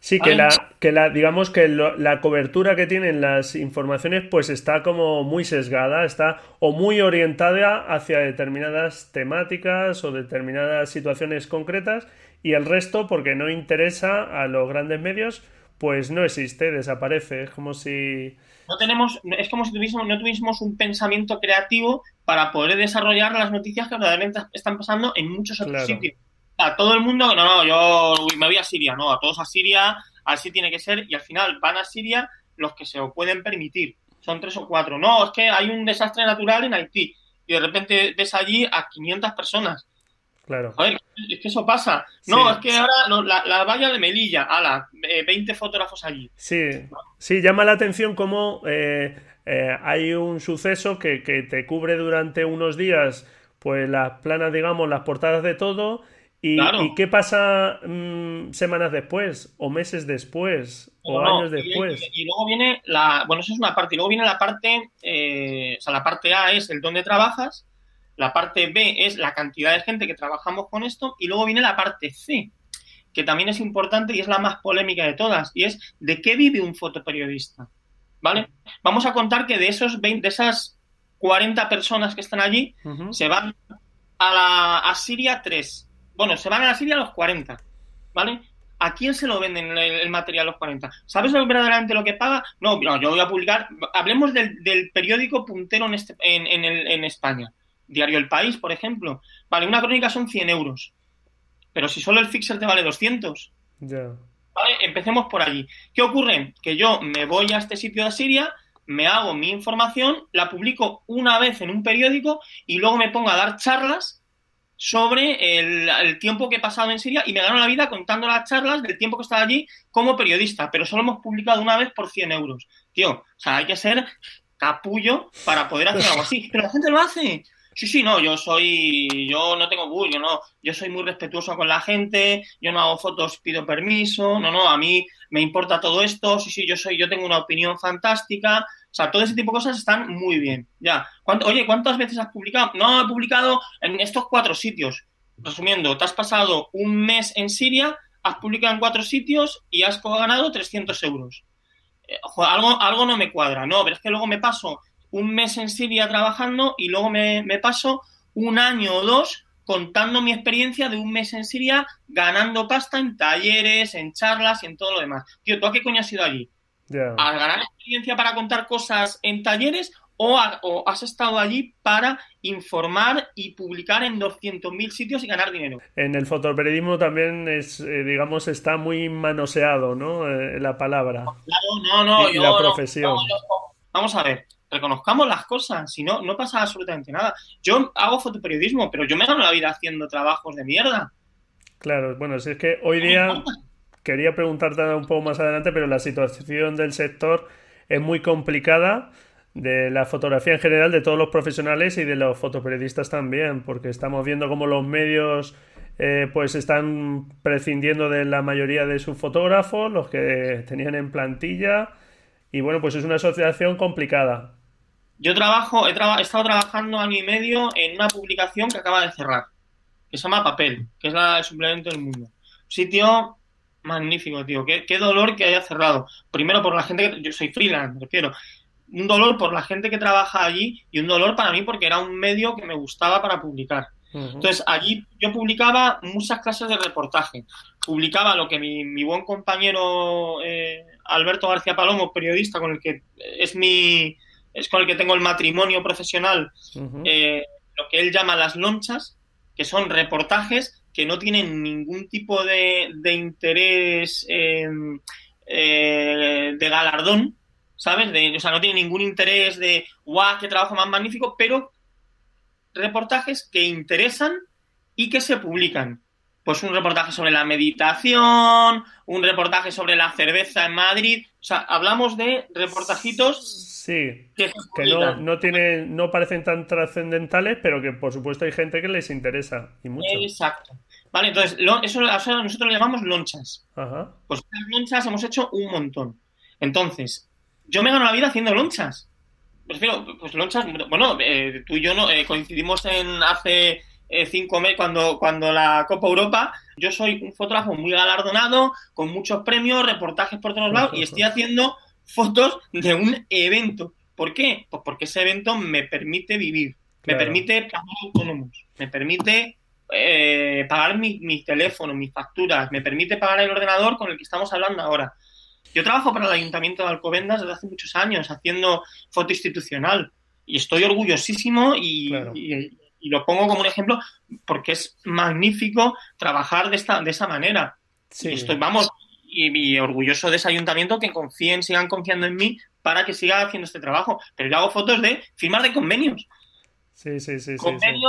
Sí, que la, que la, digamos que la cobertura que tienen las informaciones, pues está como muy sesgada, está o muy orientada hacia determinadas temáticas o determinadas situaciones concretas, y el resto, porque no interesa a los grandes medios, pues no existe, desaparece. Es como si. No tenemos, es como si tuviésemos, no tuviésemos un pensamiento creativo para poder desarrollar las noticias que verdaderamente están pasando en muchos otros sitios a todo el mundo, no, no, yo me voy a Siria, no, a todos a Siria, así tiene que ser, y al final van a Siria los que se lo pueden permitir, son tres o cuatro. No, es que hay un desastre natural en Haití, y de repente ves allí a 500 personas. Claro. Joder, es que eso pasa. No, es que ahora la, valla de Melilla, ala, 20 fotógrafos allí. Sí, sí, llama la atención cómo eh, eh, hay un suceso que, que te cubre durante unos días, pues las planas, digamos, las portadas de todo, ¿Y, qué pasa mm, semanas después, o meses después, o años después? Y, luego viene la. Bueno, eso es una parte. Y luego viene la parte. Eh, o sea, la parte A es el dónde trabajas. La parte B es la cantidad de gente que trabajamos con esto. Y luego viene la parte C, que también es importante y es la más polémica de todas. Y es de qué vive un fotoperiodista. ¿Vale? Vamos a contar que de esos 20, de esas 40 personas que están allí, se van a, la, a Siria 3 bueno, se van a la Siria a los 40, ¿vale? ¿A quién se lo venden el, material a los 40? ¿Sabes verdaderamente lo que paga? No, yo voy a publicar. Hablemos del, periódico puntero en, este, en, España. Diario El País, por ejemplo. Vale, una crónica son 100 euros. Pero si solo el fixer te vale 200. Ya. Vale, empecemos por allí. ¿Qué ocurre? Que yo me voy a este sitio de Siria, me hago mi información, la publico una vez en un periódico y luego me pongo a dar charlas sobre el, tiempo que he pasado en Siria y me gano la vida contando las charlas del tiempo que he estado allí como periodista, pero solo hemos publicado una vez por 100 euros. Tío, o sea, hay que ser capullo para poder hacer algo así. [LAUGHS] Pero la gente lo hace. Sí, sí, no, yo soy, yo no tengo bullying, no, yo soy muy respetuoso con la gente, yo no hago fotos, pido permiso, no, no, a mí me importa todo esto, sí, sí, yo soy, yo tengo una opinión fantástica, o sea, todo ese tipo de cosas están muy bien. Ya. oye, ¿cuántas veces has publicado? No, he publicado en estos cuatro sitios. Resumiendo, te has pasado un mes en Siria, has publicado en cuatro sitios y has ganado 300 euros. Eh, algo, algo no me cuadra. No, pero es que luego me paso un mes en Siria trabajando y luego me, paso un año o dos contando mi experiencia de un mes en Siria ganando pasta en talleres, en charlas y en todo lo demás. Tío, ¿tú a qué coño has ido allí? ¿A ganar experiencia para contar cosas en talleres o, has estado allí para informar y publicar en 200.000 sitios y ganar dinero? En el fotoperiodismo también es, eh, digamos, está muy manoseado, ¿no? Eh, la palabra. Claro, no, no, y, la profesión. vamos a ver, reconozcamos las cosas, si no, no pasa absolutamente nada. Yo hago fotoperiodismo, pero yo me gano la vida haciendo trabajos de mierda. Claro, bueno, si es que hoy día quería preguntarte un poco más adelante, pero la situación del sector es muy complicada de la fotografía en general, de todos los profesionales y de los fotoperiodistas también, porque estamos viendo cómo los medios eh, pues están prescindiendo de la mayoría de sus fotógrafos, los que tenían en plantilla, y bueno, pues es una asociación complicada. Yo trabajo, he, estado trabajando año y medio en una publicación que acaba de cerrar, que se llama Papel, que es la, el suplemento del mundo. Sitio magnífico, tío. Qué, qué dolor que haya cerrado. Primero por la gente que. Yo soy freelance, me refiero. Un dolor por la gente que trabaja allí y un dolor para mí porque era un medio que me gustaba para publicar. Entonces, allí yo publicaba muchas clases de reportaje. Publicaba lo que mi, mi buen compañero eh, Alberto García Palomo, periodista con el que es mi es con el que tengo el matrimonio profesional, eh, lo que él llama las lonchas, que son reportajes que no tienen ningún tipo de, de interés em, eh, de galardón, ¿sabes? De, o sea, no tiene ningún interés de, guau, qué trabajo más magnífico, pero reportajes que interesan y que se publican. Pues un reportaje sobre la meditación, un reportaje sobre la cerveza en Madrid. O sea, hablamos de reportajitos Sí, que, no, no, tienen, no parecen tan trascendentales, pero que por supuesto hay gente que les interesa y mucho. Exacto. Vale, entonces, eso, nosotros lo llamamos lonchas. Ajá. Pues las lonchas hemos hecho un montón. Entonces, yo me gano la vida haciendo lonchas. Prefiero, pues lonchas, bueno, eh, tú y yo no, eh, coincidimos en hace cinco meses cuando, cuando la Copa Europa. Yo soy un fotógrafo muy galardonado, con muchos premios, reportajes por todos lados, y estoy haciendo fotos de un evento. ¿Por qué? Pues porque ese evento me permite vivir, me permite pagar autónomos, me permite eh, pagar mi, teléfono, mis facturas, me permite pagar el ordenador con el que estamos hablando ahora. Yo trabajo para el Ayuntamiento de Alcobendas desde hace muchos años haciendo foto institucional y estoy orgullosísimo y, lo pongo como un ejemplo porque es magnífico trabajar de, esta, de esa manera. Sí. estoy, vamos, y, orgulloso de ese ayuntamiento que confíen, sigan confiando en mí para que siga haciendo este trabajo. Pero yo hago fotos de firmar de convenios. Sí, sí, sí. Convenio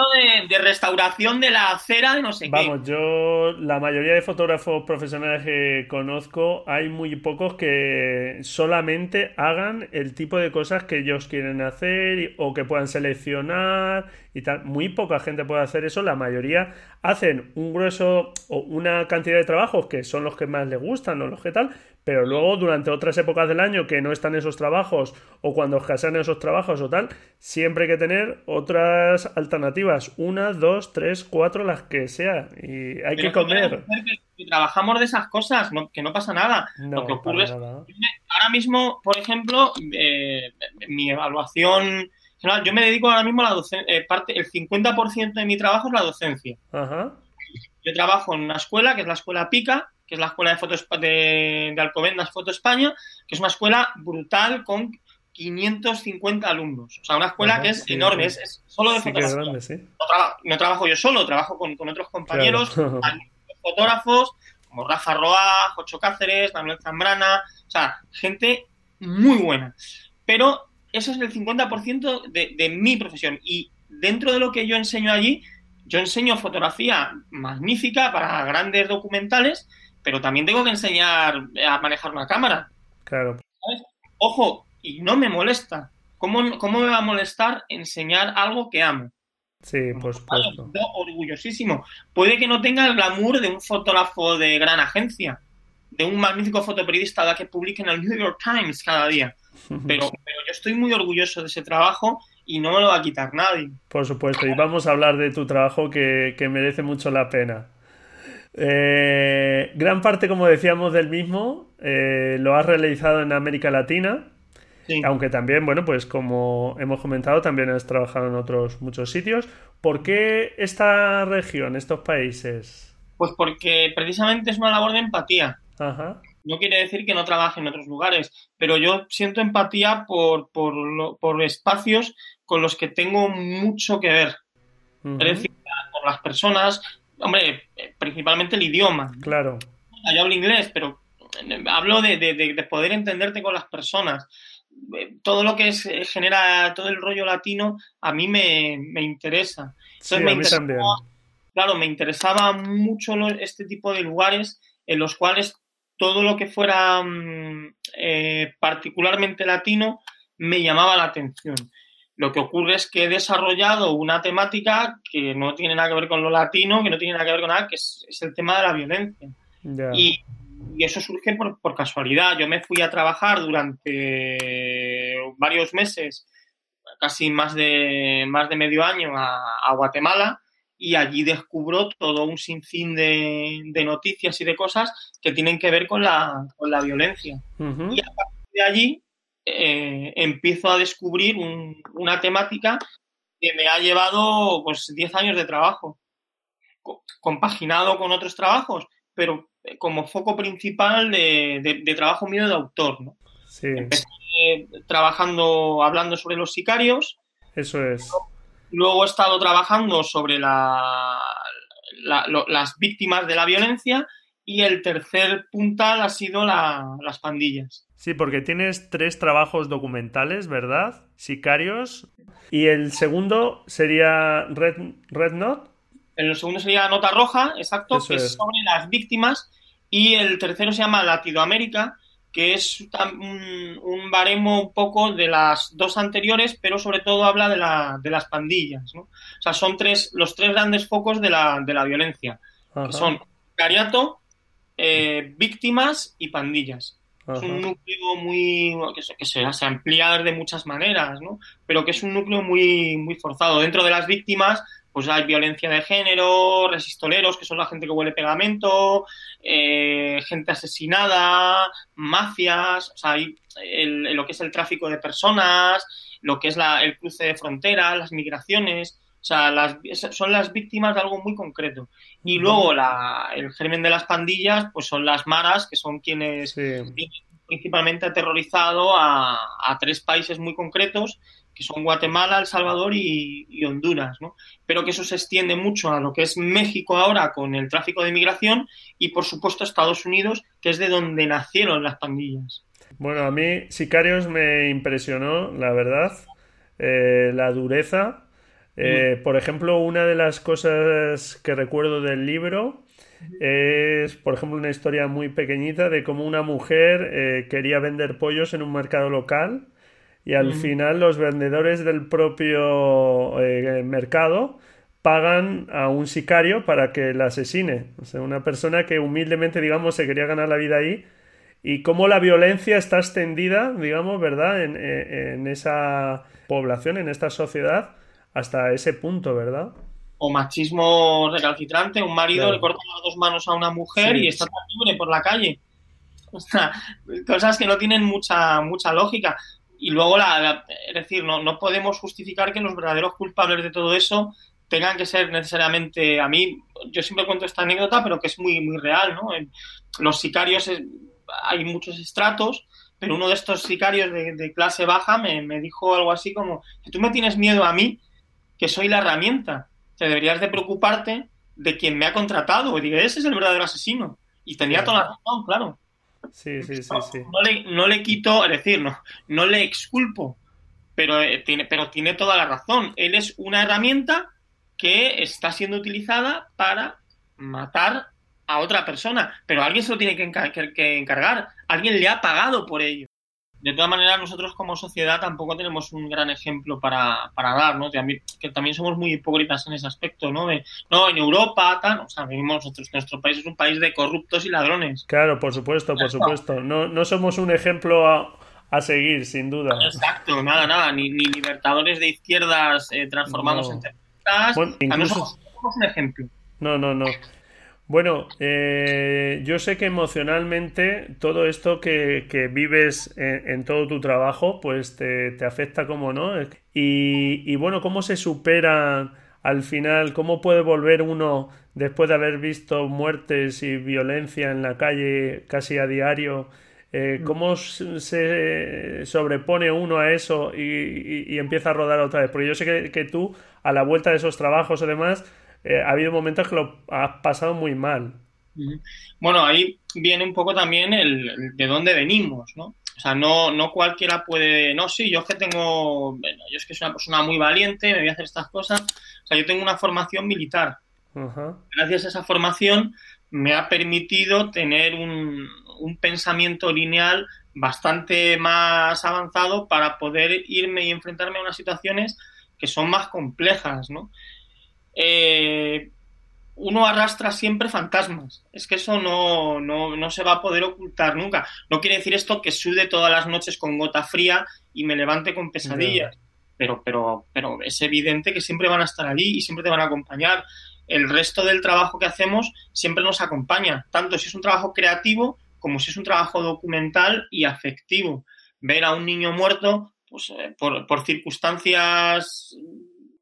De, restauración de la acera de no sé qué. Vamos, yo, la mayoría de fotógrafos profesionales que conozco, hay muy pocos que solamente hagan el tipo de cosas que ellos quieren hacer o que puedan seleccionar y tal. Muy poca gente puede hacer eso. La mayoría hacen un grueso o una cantidad de trabajos que son los que más les gustan o los que tal, pero luego durante otras épocas del año que no están esos trabajos o cuando escasean esos trabajos o tal, siempre hay que tener otras alternativas, una, dos, tres, cuatro, las que sea, y hay que comer. Que, trabajamos de esas cosas, que no pasa nada. Lo que ocurre es, ahora mismo, por ejemplo, eh, mi evaluación, yo me dedico ahora mismo a la docencia, eh, parte, el 50% de mi trabajo es la docencia. Yo trabajo en una escuela, que es la escuela PICA, que es la escuela de fotos de, de Alcobendas Foto España, que es una escuela brutal con 550 alumnos. O sea, una escuela que es enorme, Es, solo de fotografía. no, trabajo yo solo, trabajo con, otros compañeros, [LAUGHS] fotógrafos, como Rafa Roa, Jocho Cáceres, Manuel Zambrana, o sea, gente muy buena. Pero eso es el 50% de, de mi profesión. Y dentro de lo que yo enseño allí, yo enseño fotografía magnífica para grandes documentales, pero también tengo que enseñar a manejar una cámara. Claro. Ojo, y no me molesta. ¿Cómo, me va a molestar enseñar algo que amo? Sí, por supuesto. orgullosísimo. Puede que no tenga el glamour de un fotógrafo de gran agencia, de un magnífico fotoperiodista que publique en el New York Times cada día. [LAUGHS] Pero, pero yo estoy muy orgulloso de ese trabajo y no me lo va a quitar nadie. Por supuesto, y vamos a hablar de tu trabajo que, que merece mucho la pena. Eh, gran parte, como decíamos, del mismo eh, lo has realizado en América Latina. Aunque también, bueno, pues como hemos comentado, también has trabajado en otros muchos sitios. ¿Por qué esta región, estos países? Pues porque precisamente es una labor de empatía. Ajá. No quiere decir que no trabaje en otros lugares, pero yo siento empatía por, por, espacios con los que tengo mucho que ver. Es decir, por las personas, hombre, principalmente el idioma. Claro. Yo hablo inglés, pero hablo de, poder entenderte con las personas. Todo lo que es, genera todo el rollo latino a mí me, interesa. sí, a mí también. Claro, me interesaba mucho este tipo de lugares en los cuales todo lo que fuera mm, eh, particularmente latino me llamaba la atención. Lo que ocurre es que he desarrollado una temática que no tiene nada que ver con lo latino, que no tiene nada que ver con nada, que es, el tema de la violencia. Y, eso surge por, casualidad. Yo me fui a trabajar durante varios meses, casi más de, más de medio año, a, Guatemala y allí descubro todo un sinfín de, de noticias y de cosas que tienen que ver con la, con la violencia. Y a partir de allí eh, empiezo a descubrir un, una temática que me ha llevado pues 10 años de trabajo, compaginado con otros trabajos, pero como foco principal de, de, de trabajo mío de autor. ¿no? Sí. Empecé trabajando, hablando sobre los sicarios. Eso es. Luego he estado trabajando sobre la, la, lo, las víctimas de la violencia y el tercer puntal ha sido la, las pandillas. Sí, porque tienes tres trabajos documentales, ¿verdad? Sicarios. Y el segundo sería Red, Red Note. El segundo sería Nota Roja, exacto, Eso que es. sobre las víctimas. Y el tercero se llama Latinoamérica, que es un, un, baremo un poco de las dos anteriores, pero sobre todo habla de, la, de las pandillas. ¿no? O sea, son tres, los tres grandes focos de la, de la violencia, Ajá. que son cariato, eh, víctimas y pandillas. Es un núcleo muy que, se, que se, se, amplía de muchas maneras, ¿no? pero que es un núcleo muy, muy forzado. Dentro de las víctimas pues hay violencia de género, resistoleros, que son la gente que huele pegamento, eh, gente asesinada, mafias, o sea, hay el, lo que es el tráfico de personas, lo que es la, el cruce de fronteras, las migraciones, o sea, las, son las víctimas de algo muy concreto. Y luego la, el germen de las pandillas, pues son las maras, que son quienes Sí. principalmente aterrorizado a, a tres países muy concretos que son Guatemala, El Salvador y, y, Honduras, ¿no? Pero que eso se extiende mucho a lo que es México ahora con el tráfico de migración y, por supuesto, Estados Unidos, que es de donde nacieron las pandillas. Bueno, a mí Sicarios me impresionó, la verdad, eh, la dureza. Eh. Por ejemplo, una de las cosas que recuerdo del libro es, por ejemplo, una historia muy pequeñita de cómo una mujer eh, quería vender pollos en un mercado local y al final los vendedores del propio eh, mercado pagan a un sicario para que la asesine. O sea, una persona que humildemente, digamos, se quería ganar la vida ahí. Y cómo la violencia está extendida, digamos, ¿verdad? En, en esa población, en esta sociedad, hasta ese punto, ¿verdad? O machismo recalcitrante, un marido claro. le corta las dos manos a una mujer sí. y está libre por la calle. O sea, cosas que no tienen mucha, mucha lógica y luego, la, la, es decir, no, no podemos justificar que los verdaderos culpables de todo eso tengan que ser necesariamente, a mí, yo siempre cuento esta anécdota, pero que es muy, muy real, ¿no? Los sicarios, es, hay muchos estratos, pero uno de estos sicarios de, de clase baja me, me, dijo algo así como, tú me tienes miedo a mí, que soy la herramienta, que deberías de preocuparte de quien me ha contratado, y digo, ese es el verdadero asesino. Y tenía toda la razón, claro. Sí, sí, sí, sí. No, le, no le quito, es decir, no, no le exculpo, pero, eh, tiene, pero tiene toda la razón. Él es una herramienta que está siendo utilizada para matar a otra persona, pero alguien se lo tiene que, encar que encargar, alguien le ha pagado por ello. De todas maneras, nosotros como sociedad tampoco tenemos un gran ejemplo para, para dar, ¿no? También, que también somos muy hipócritas en ese aspecto, ¿no? De, no, en Europa, tal, o sea, vivimos nosotros, nuestro país es un país de corruptos y ladrones. Claro, por supuesto, por supuesto. No, no somos un ejemplo a, a seguir, sin duda. Exacto, nada, nada, ni, ni libertadores de izquierdas eh, transformados no. en terroristas. Bueno, incluso... no somos, somos un ejemplo. No, no, no. Bueno, eh, yo sé que emocionalmente todo esto que, que vives en, en, todo tu trabajo, pues te, te afecta como no. Y, y, bueno, ¿cómo se supera al final? ¿Cómo puede volver uno, después de haber visto muertes y violencia en la calle casi a diario, eh, ¿cómo se sobrepone uno a eso y, y, y, empieza a rodar otra vez? Porque yo sé que, que tú, a la vuelta de esos trabajos o demás, eh, ha habido momentos que lo has pasado muy mal. Bueno, ahí viene un poco también el, el, de dónde venimos, ¿no? O sea, no, no cualquiera puede, no, sí, yo es que tengo, bueno, yo es que soy una persona muy valiente, me voy a hacer estas cosas. O sea, yo tengo una formación militar. Uh -huh. Gracias a esa formación me ha permitido tener un, un pensamiento lineal bastante más avanzado para poder irme y enfrentarme a unas situaciones que son más complejas, ¿no? Eh, uno arrastra siempre fantasmas. Es que eso no, no, no, se va a poder ocultar nunca. No quiere decir esto que sude todas las noches con gota fría y me levante con pesadillas. pero, pero, pero es evidente que siempre van a estar allí y siempre te van a acompañar. El resto del trabajo que hacemos siempre nos acompaña, tanto si es un trabajo creativo como si es un trabajo documental y afectivo. Ver a un niño muerto pues, eh, por, por circunstancias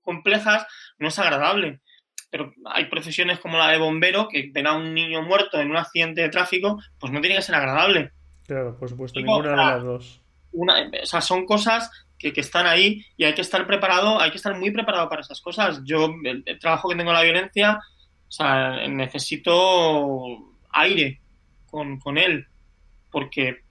complejas no es agradable pero hay profesiones como la de bombero que ver a un niño muerto en un accidente de tráfico, pues no tiene que ser agradable. Claro, por supuesto, ninguna de las dos. Una, o sea, son cosas que, que, están ahí y hay que estar preparado, hay que estar muy preparado para esas cosas. Yo, el, el trabajo que tengo en la violencia, o sea, necesito aire con, con él, porque,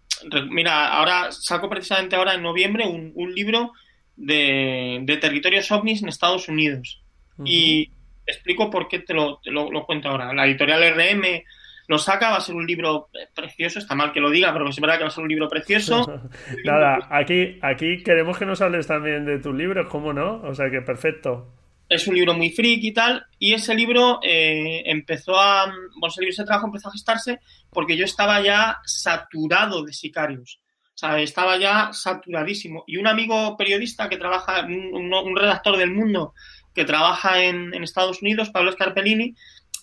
mira, ahora saco precisamente ahora en noviembre un, un libro de, de, territorios ovnis en Estados Unidos. Uh -huh. Y explico por qué te lo, te lo, lo, cuento ahora. La editorial RM lo saca, va a ser un libro precioso, está mal que lo diga, pero es verdad que va a ser un libro precioso. [LAUGHS] Nada, aquí, aquí queremos que nos hables también de tus libros, ¿cómo no? O sea que perfecto. Es un libro muy freak y tal, y ese libro eh, empezó a, bueno, ese libro, ese trabajo empezó a gestarse porque yo estaba ya saturado de sicarios. O sea, estaba ya saturadísimo. Y un amigo periodista que trabaja, un, un redactor del mundo, que trabaja en, en, Estados Unidos, Pablo Scarpellini,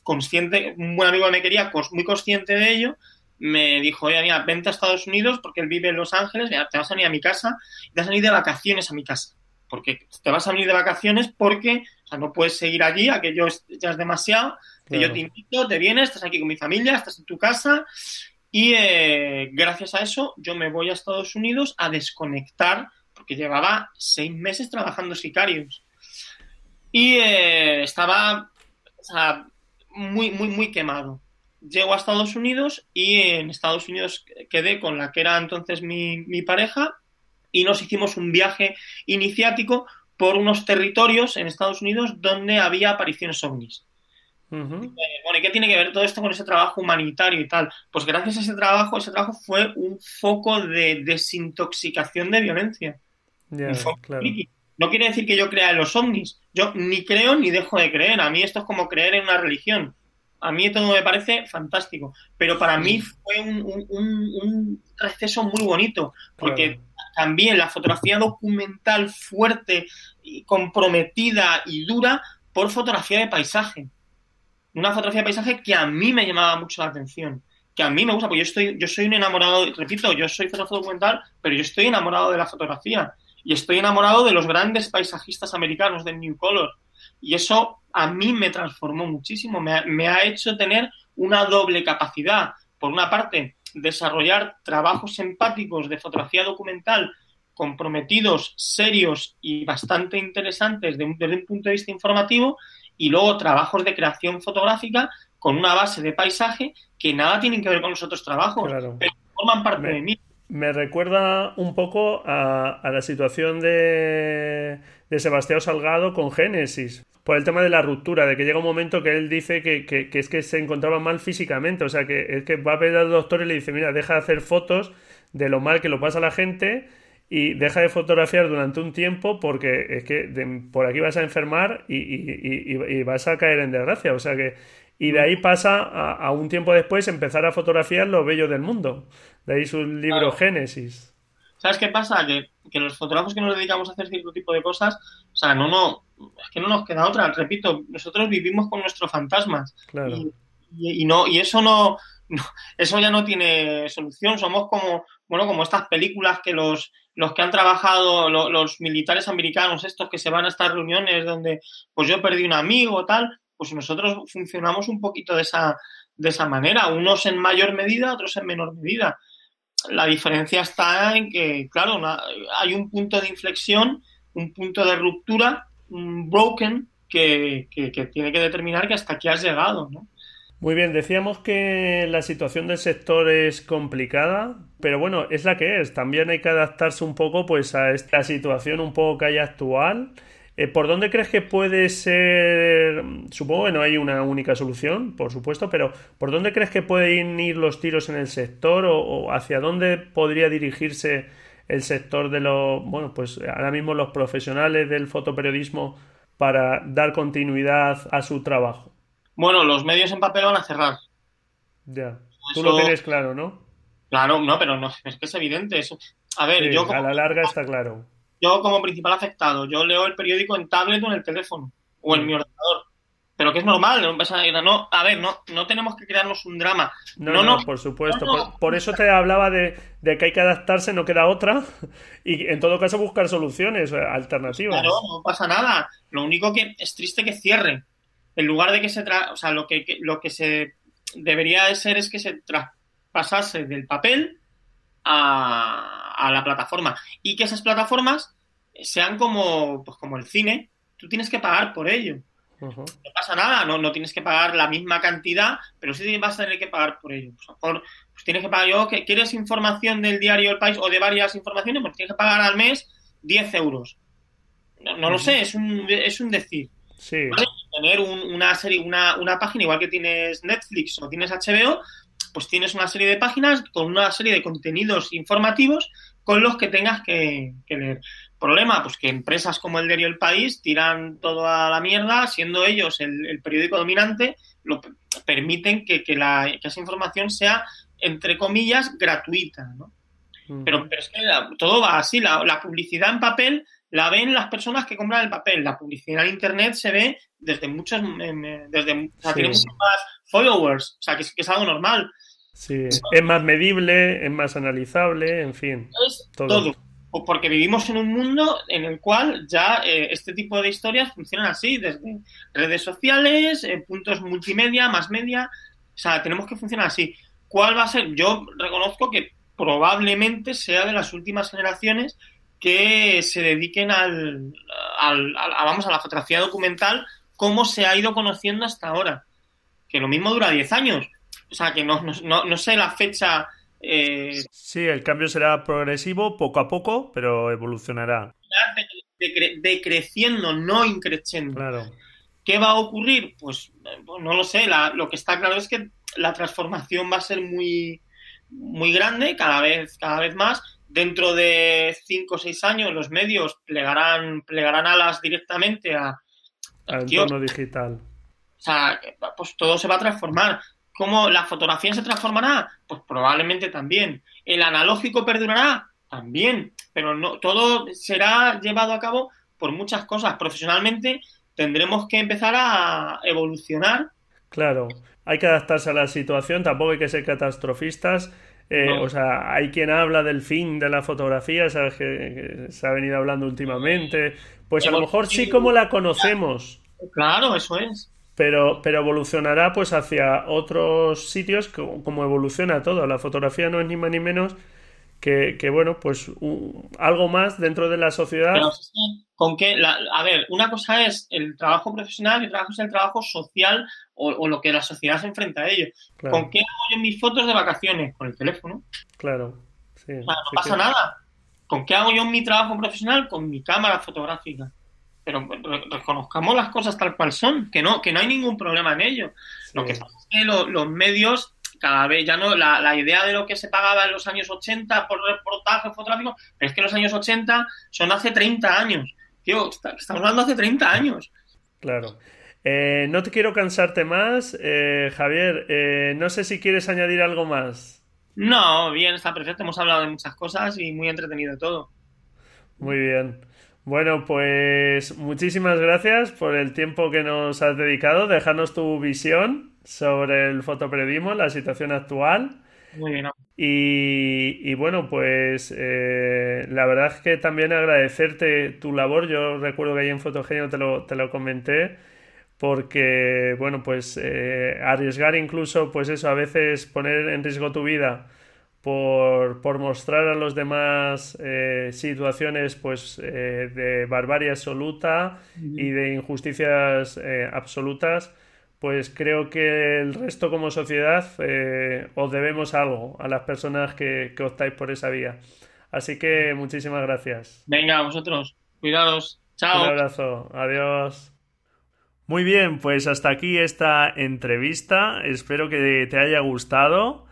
consciente, un buen amigo que me quería, muy consciente de ello, me dijo, oye, mira, vente a Estados Unidos porque él vive en Los Ángeles, mira, te vas a venir a mi casa te vas a venir de vacaciones a mi casa. Porque te vas a venir de vacaciones porque o sea, no puedes seguir allí, aquello ya es demasiado. Claro. Yo te invito, te vienes, estás aquí con mi familia, estás en tu casa y eh, gracias a eso yo me voy a Estados Unidos a desconectar porque llevaba seis meses trabajando sicarios y eh, estaba muy, muy, muy quemado. Llego a Estados Unidos y en Estados Unidos quedé con la que era entonces mi, mi pareja y nos hicimos un viaje iniciático por unos territorios en Estados Unidos donde había apariciones ovnis. Uh -huh. Bueno, ¿y qué tiene que ver todo esto con ese trabajo humanitario y tal? Pues gracias a ese trabajo, ese trabajo fue un foco de desintoxicación de violencia. Yeah, claro. No quiere decir que yo crea en los ovnis. Yo ni creo ni dejo de creer. A mí esto es como creer en una religión. A mí todo me parece fantástico. Pero para mí fue un, un, un receso muy bonito. Porque claro. también la fotografía documental fuerte, y comprometida y dura por fotografía de paisaje. Una fotografía de paisaje que a mí me llamaba mucho la atención. Que a mí me gusta, porque yo, estoy, yo soy un enamorado, repito, yo soy fotógrafo documental, pero yo estoy enamorado de la fotografía y estoy enamorado de los grandes paisajistas americanos del New Color. Y eso a mí me transformó muchísimo, me ha, hecho tener una doble capacidad. Por una parte, desarrollar trabajos empáticos de fotografía documental comprometidos, serios y bastante interesantes desde un punto de vista informativo, y luego trabajos de creación fotográfica con una base de paisaje que nada tienen que ver con los otros trabajos, claro. pero forman parte me, de mí me recuerda un poco a, a la situación de, de, Sebastián Salgado con Génesis. Por el tema de la ruptura, de que llega un momento que él dice que, que, que es que se encontraba mal físicamente. O sea, que es que va a ver al doctor y le dice: Mira, deja de hacer fotos de lo mal que lo pasa a la gente y deja de fotografiar durante un tiempo porque es que de, por aquí vas a enfermar y, y, y, y, vas a caer en desgracia. O sea que. Y de ahí pasa a, a un tiempo después empezar a fotografiar lo bello del mundo. De ahí su libro claro. Génesis. ¿Sabes qué pasa? Que, que, los fotógrafos que nos dedicamos a hacer cierto tipo de cosas, o sea, no, no, es que no nos queda otra. Repito, nosotros vivimos con nuestros fantasmas. Claro. Y, no, y eso no, no, eso ya no tiene solución. Somos como, bueno, como estas películas que los, los que han trabajado, los, militares americanos, estos que se van a estas reuniones donde, pues yo perdí un amigo, tal, pues nosotros funcionamos un poquito de esa, de esa manera, unos en mayor medida, otros en menor medida la diferencia está en que, claro, hay un punto de inflexión, un punto de ruptura, un broken, que, que, que, tiene que determinar que hasta aquí has llegado, ¿no? Muy bien, decíamos que la situación del sector es complicada, pero bueno, es la que es. También hay que adaptarse un poco pues a esta situación un poco que hay actual. Eh, ¿Por dónde crees que puede ser? Supongo que no hay una única solución, por supuesto, pero ¿por dónde crees que pueden ir los tiros en el sector o, o hacia dónde podría dirigirse el sector de los, bueno, pues ahora mismo los profesionales del fotoperiodismo para dar continuidad a su trabajo? Bueno, los medios en papel van a cerrar. Ya. Tú Eso... lo tienes claro, ¿no? Claro, no, pero no, es que es evidente. Eso... A ver, sí, yo. Como... A la larga está claro yo como principal afectado, yo leo el periódico en tablet o en el teléfono o en mi ordenador. Pero que es normal, no, no a ver, no, no tenemos que crearnos un drama. No, no, por supuesto. por, eso te hablaba de, que hay que adaptarse, no queda otra. [LAUGHS] Y en todo caso buscar soluciones eh, alternativas. Claro, no pasa nada. Lo único que es triste que cierren. En lugar de que se tra o sea, lo que, lo que se debería de ser es que se traspasase del papel a, a la plataforma. Y que esas plataformas sean como, pues como el cine. Tú tienes que pagar por ello. No pasa nada, no, no tienes que pagar la misma cantidad, pero sí vas a tener que pagar por ello. Pues, mejor pues tienes que pagar yo, que ¿quieres información del diario El País o de varias informaciones? Pues tienes que pagar al mes 10 euros. No, lo sé, es un, es un decir. Sí. Tener una serie, una, una página igual que tienes Netflix o tienes HBO, pues tienes una serie de páginas con una serie de contenidos informativos con los que tengas que, que leer. Problema, pues que empresas como el diario El País tiran todo a la mierda, siendo ellos el, periódico dominante, lo permiten que, la, esa información sea, entre comillas, gratuita, ¿no? pero, es que todo va así, la, publicidad en papel la ven las personas que compran el papel, la publicidad en internet se ve desde muchos, desde, o sea, tiene muchos más followers, o sea, que, es algo normal. Sí, es más medible, es más analizable, en fin. todo porque vivimos en un mundo en el cual ya eh, este tipo de historias funcionan así, desde redes sociales, eh, puntos multimedia, más media, o sea, tenemos que funcionar así. ¿Cuál va a ser? Yo reconozco que probablemente sea de las últimas generaciones que se dediquen al, al, vamos, a la fotografía documental como se ha ido conociendo hasta ahora. Que lo mismo dura 10 años. O sea, que no, no, no sé la fecha eh, sí, el cambio será progresivo, poco a poco, pero evolucionará. Decreciendo, no increciendo. Claro. ¿Qué va a ocurrir? Pues, pues no lo sé. lo que está claro es que la transformación va a ser muy, muy grande, cada vez, cada vez más. Dentro de cinco o seis años los medios plegarán, plegarán alas directamente a, al entorno digital. O sea, pues todo se va a transformar. ¿Cómo la fotografía se transformará? Pues probablemente también. ¿El analógico perdurará? También. Pero no, todo será llevado a cabo por muchas cosas. Profesionalmente tendremos que empezar a evolucionar. Claro, hay que adaptarse a la situación, tampoco hay que ser catastrofistas. Eh, o sea, hay quien habla del fin de la fotografía, ¿sabes? Que, se ha venido hablando últimamente. Pues a lo mejor sí como la conocemos. Claro, eso es pero, pero evolucionará pues hacia otros sitios como, evoluciona todo. La fotografía no es ni más ni menos que, bueno, pues algo más dentro de la sociedad. con que, a ver, una cosa es el trabajo profesional y otra cosa es el trabajo social o, lo que la sociedad se enfrenta a ello. ¿Con qué hago yo mis fotos de vacaciones? Con el teléfono. Claro, sí. no pasa nada. ¿Con qué hago yo mi trabajo profesional? Con mi cámara fotográfica pero reconozcamos las cosas tal cual son, que no, que no hay ningún problema en ello. Lo que pasa es que los medios, cada vez ya no, la, idea de lo que se pagaba en los años 80 por reportaje fotográfico, pero es que los años 80 son hace 30 años. Tío, estamos hablando hace 30 años. Claro. Eh, no te quiero cansarte más, eh, Javier. Eh, no sé si quieres añadir algo más. No, bien, está perfecto. Hemos hablado de muchas cosas y muy entretenido todo. Muy bien. Bueno, pues muchísimas gracias por el tiempo que nos has dedicado, dejarnos tu visión sobre el fotoperiodismo, la situación actual. Muy bien. Y, bueno, pues eh, la verdad es que también agradecerte tu labor. Yo recuerdo que ahí en Fotogenio te lo, te lo comenté, porque bueno, pues eh, arriesgar incluso, pues eso, a veces poner en riesgo tu vida por, mostrar a los demás eh, situaciones pues, de barbarie absoluta y de injusticias absolutas, pues creo que el resto como sociedad os debemos algo a las personas que, que, optáis por esa vía. Así que muchísimas gracias. Venga, vosotros, cuidados. Chao. Un abrazo. Adiós. Muy bien, pues hasta aquí esta entrevista. Espero que te haya gustado.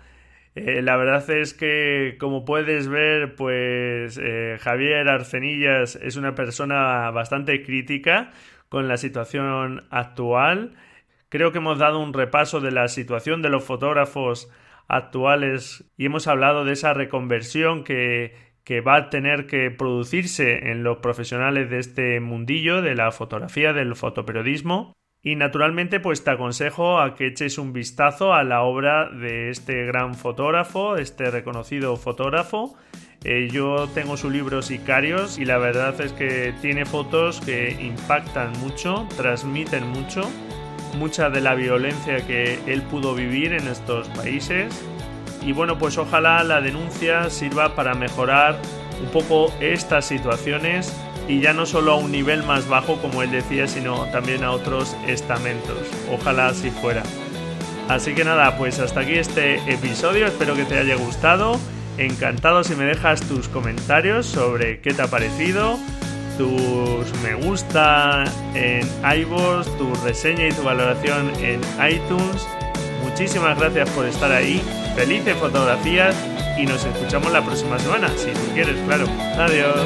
Eh, la verdad es que, como puedes ver, pues eh, Javier Arcenillas es una persona bastante crítica con la situación actual. Creo que hemos dado un repaso de la situación de los fotógrafos actuales y hemos hablado de esa reconversión que, que va a tener que producirse en los profesionales de este mundillo de la fotografía, del fotoperiodismo. Y naturalmente pues te aconsejo a que eches un vistazo a la obra de este gran fotógrafo, este reconocido fotógrafo. Eh, yo tengo su libro Sicarios y la verdad es que tiene fotos que impactan mucho, transmiten mucho, mucha de la violencia que él pudo vivir en estos países y bueno, pues ojalá la denuncia sirva para mejorar un poco estas situaciones y ya no solo a un nivel más bajo como él decía, sino también a otros estamentos. Ojalá así fuera. Así que nada, pues hasta aquí este episodio, espero que te haya gustado. Encantado si me dejas tus comentarios sobre qué te ha parecido, tus me gusta en iVoox, tu reseña y tu valoración en iTunes. Muchísimas gracias por estar ahí felices fotografías y nos escuchamos la próxima semana, si tú quieres, claro. Adiós.